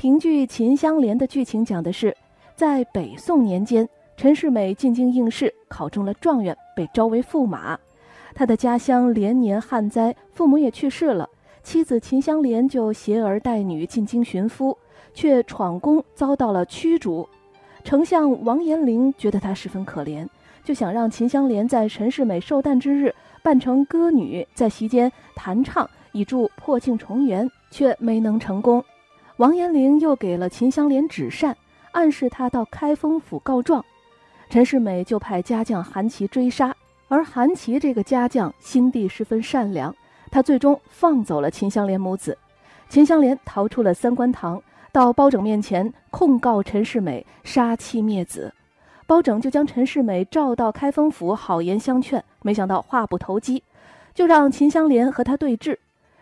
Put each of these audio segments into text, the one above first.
评剧《秦香莲》的剧情讲的是，在北宋年间，陈世美进京应试，考中了状元，被招为驸马。他的家乡连年旱灾，父母也去世了，妻子秦香莲就携儿带女进京寻夫，却闯宫遭到了驱逐。丞相王延龄觉得他十分可怜，就想让秦香莲在陈世美寿诞之日扮成歌女，在席间弹唱，以助破镜重圆，却没能成功。王延龄又给了秦香莲纸扇，暗示他到开封府告状。陈世美就派家将韩琦追杀。而韩琦这个家将心地十分善良，他最终放走了秦香莲母子。秦香莲逃出了三官堂，到包拯面前控告陈世美杀妻灭子。包拯就将陈世美召到开封府，好言相劝。没想到话不投机，就让秦香莲和他对峙。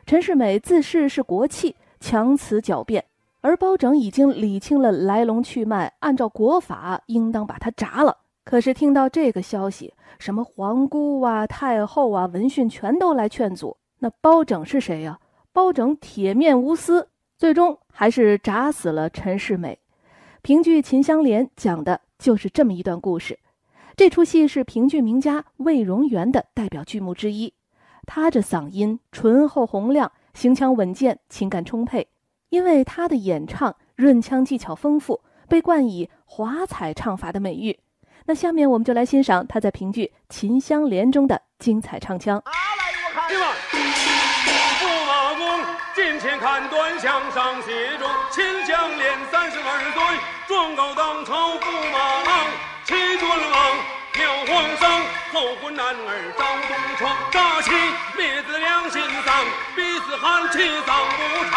陈世美自恃是国戚，强词狡辩，而包拯已经理清了来龙去脉，按照国法，应当把他铡了。可是听到这个消息，什么皇姑啊、太后啊、闻讯全都来劝阻。那包拯是谁呀？包拯铁面无私，最终还是铡死了陈世美。评剧《秦香莲》讲的就是这么一段故事。这出戏是评剧名家魏荣元的代表剧目之一。他这嗓音醇厚洪亮，行腔稳健，情感充沛。因为他的演唱润腔技巧丰富，被冠以华彩唱法的美誉。那下面我们就来欣赏他在评剧《秦香莲》中的精彩唱腔。啊来，我看。驸马公近前看端详上写着“秦香莲三十二岁，状告当朝驸马郎，七尊王，妙皇上后宫男儿张东窗，杀妻灭子两心丧，彼此喊气葬不长，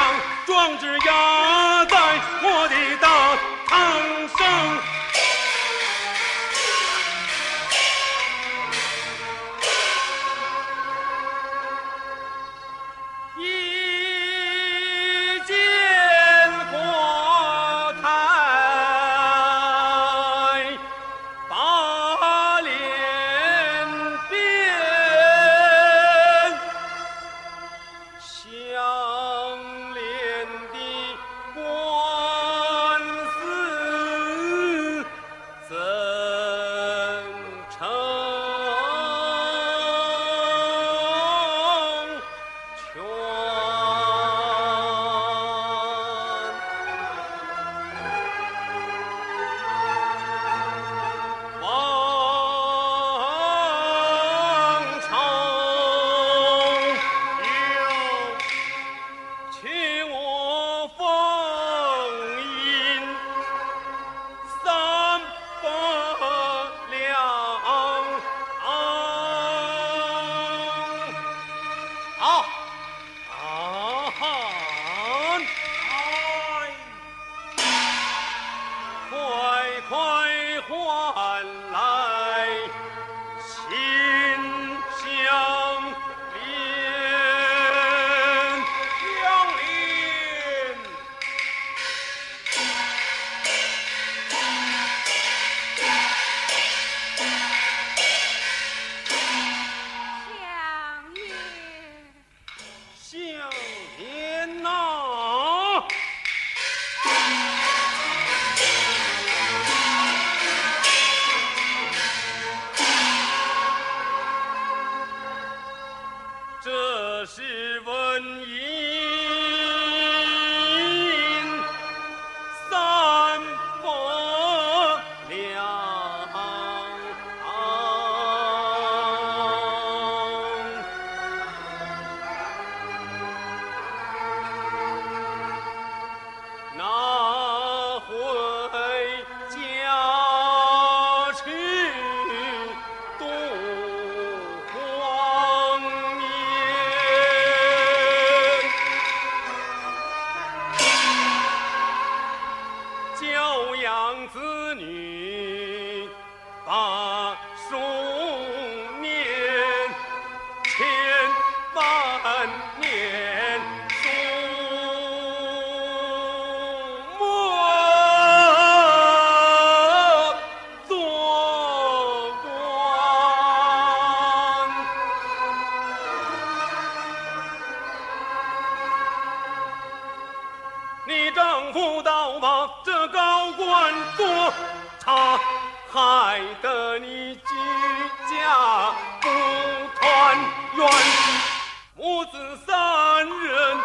壮志压在我的大堂是问一妇道把这高官做差害得你举家不团圆。母子三人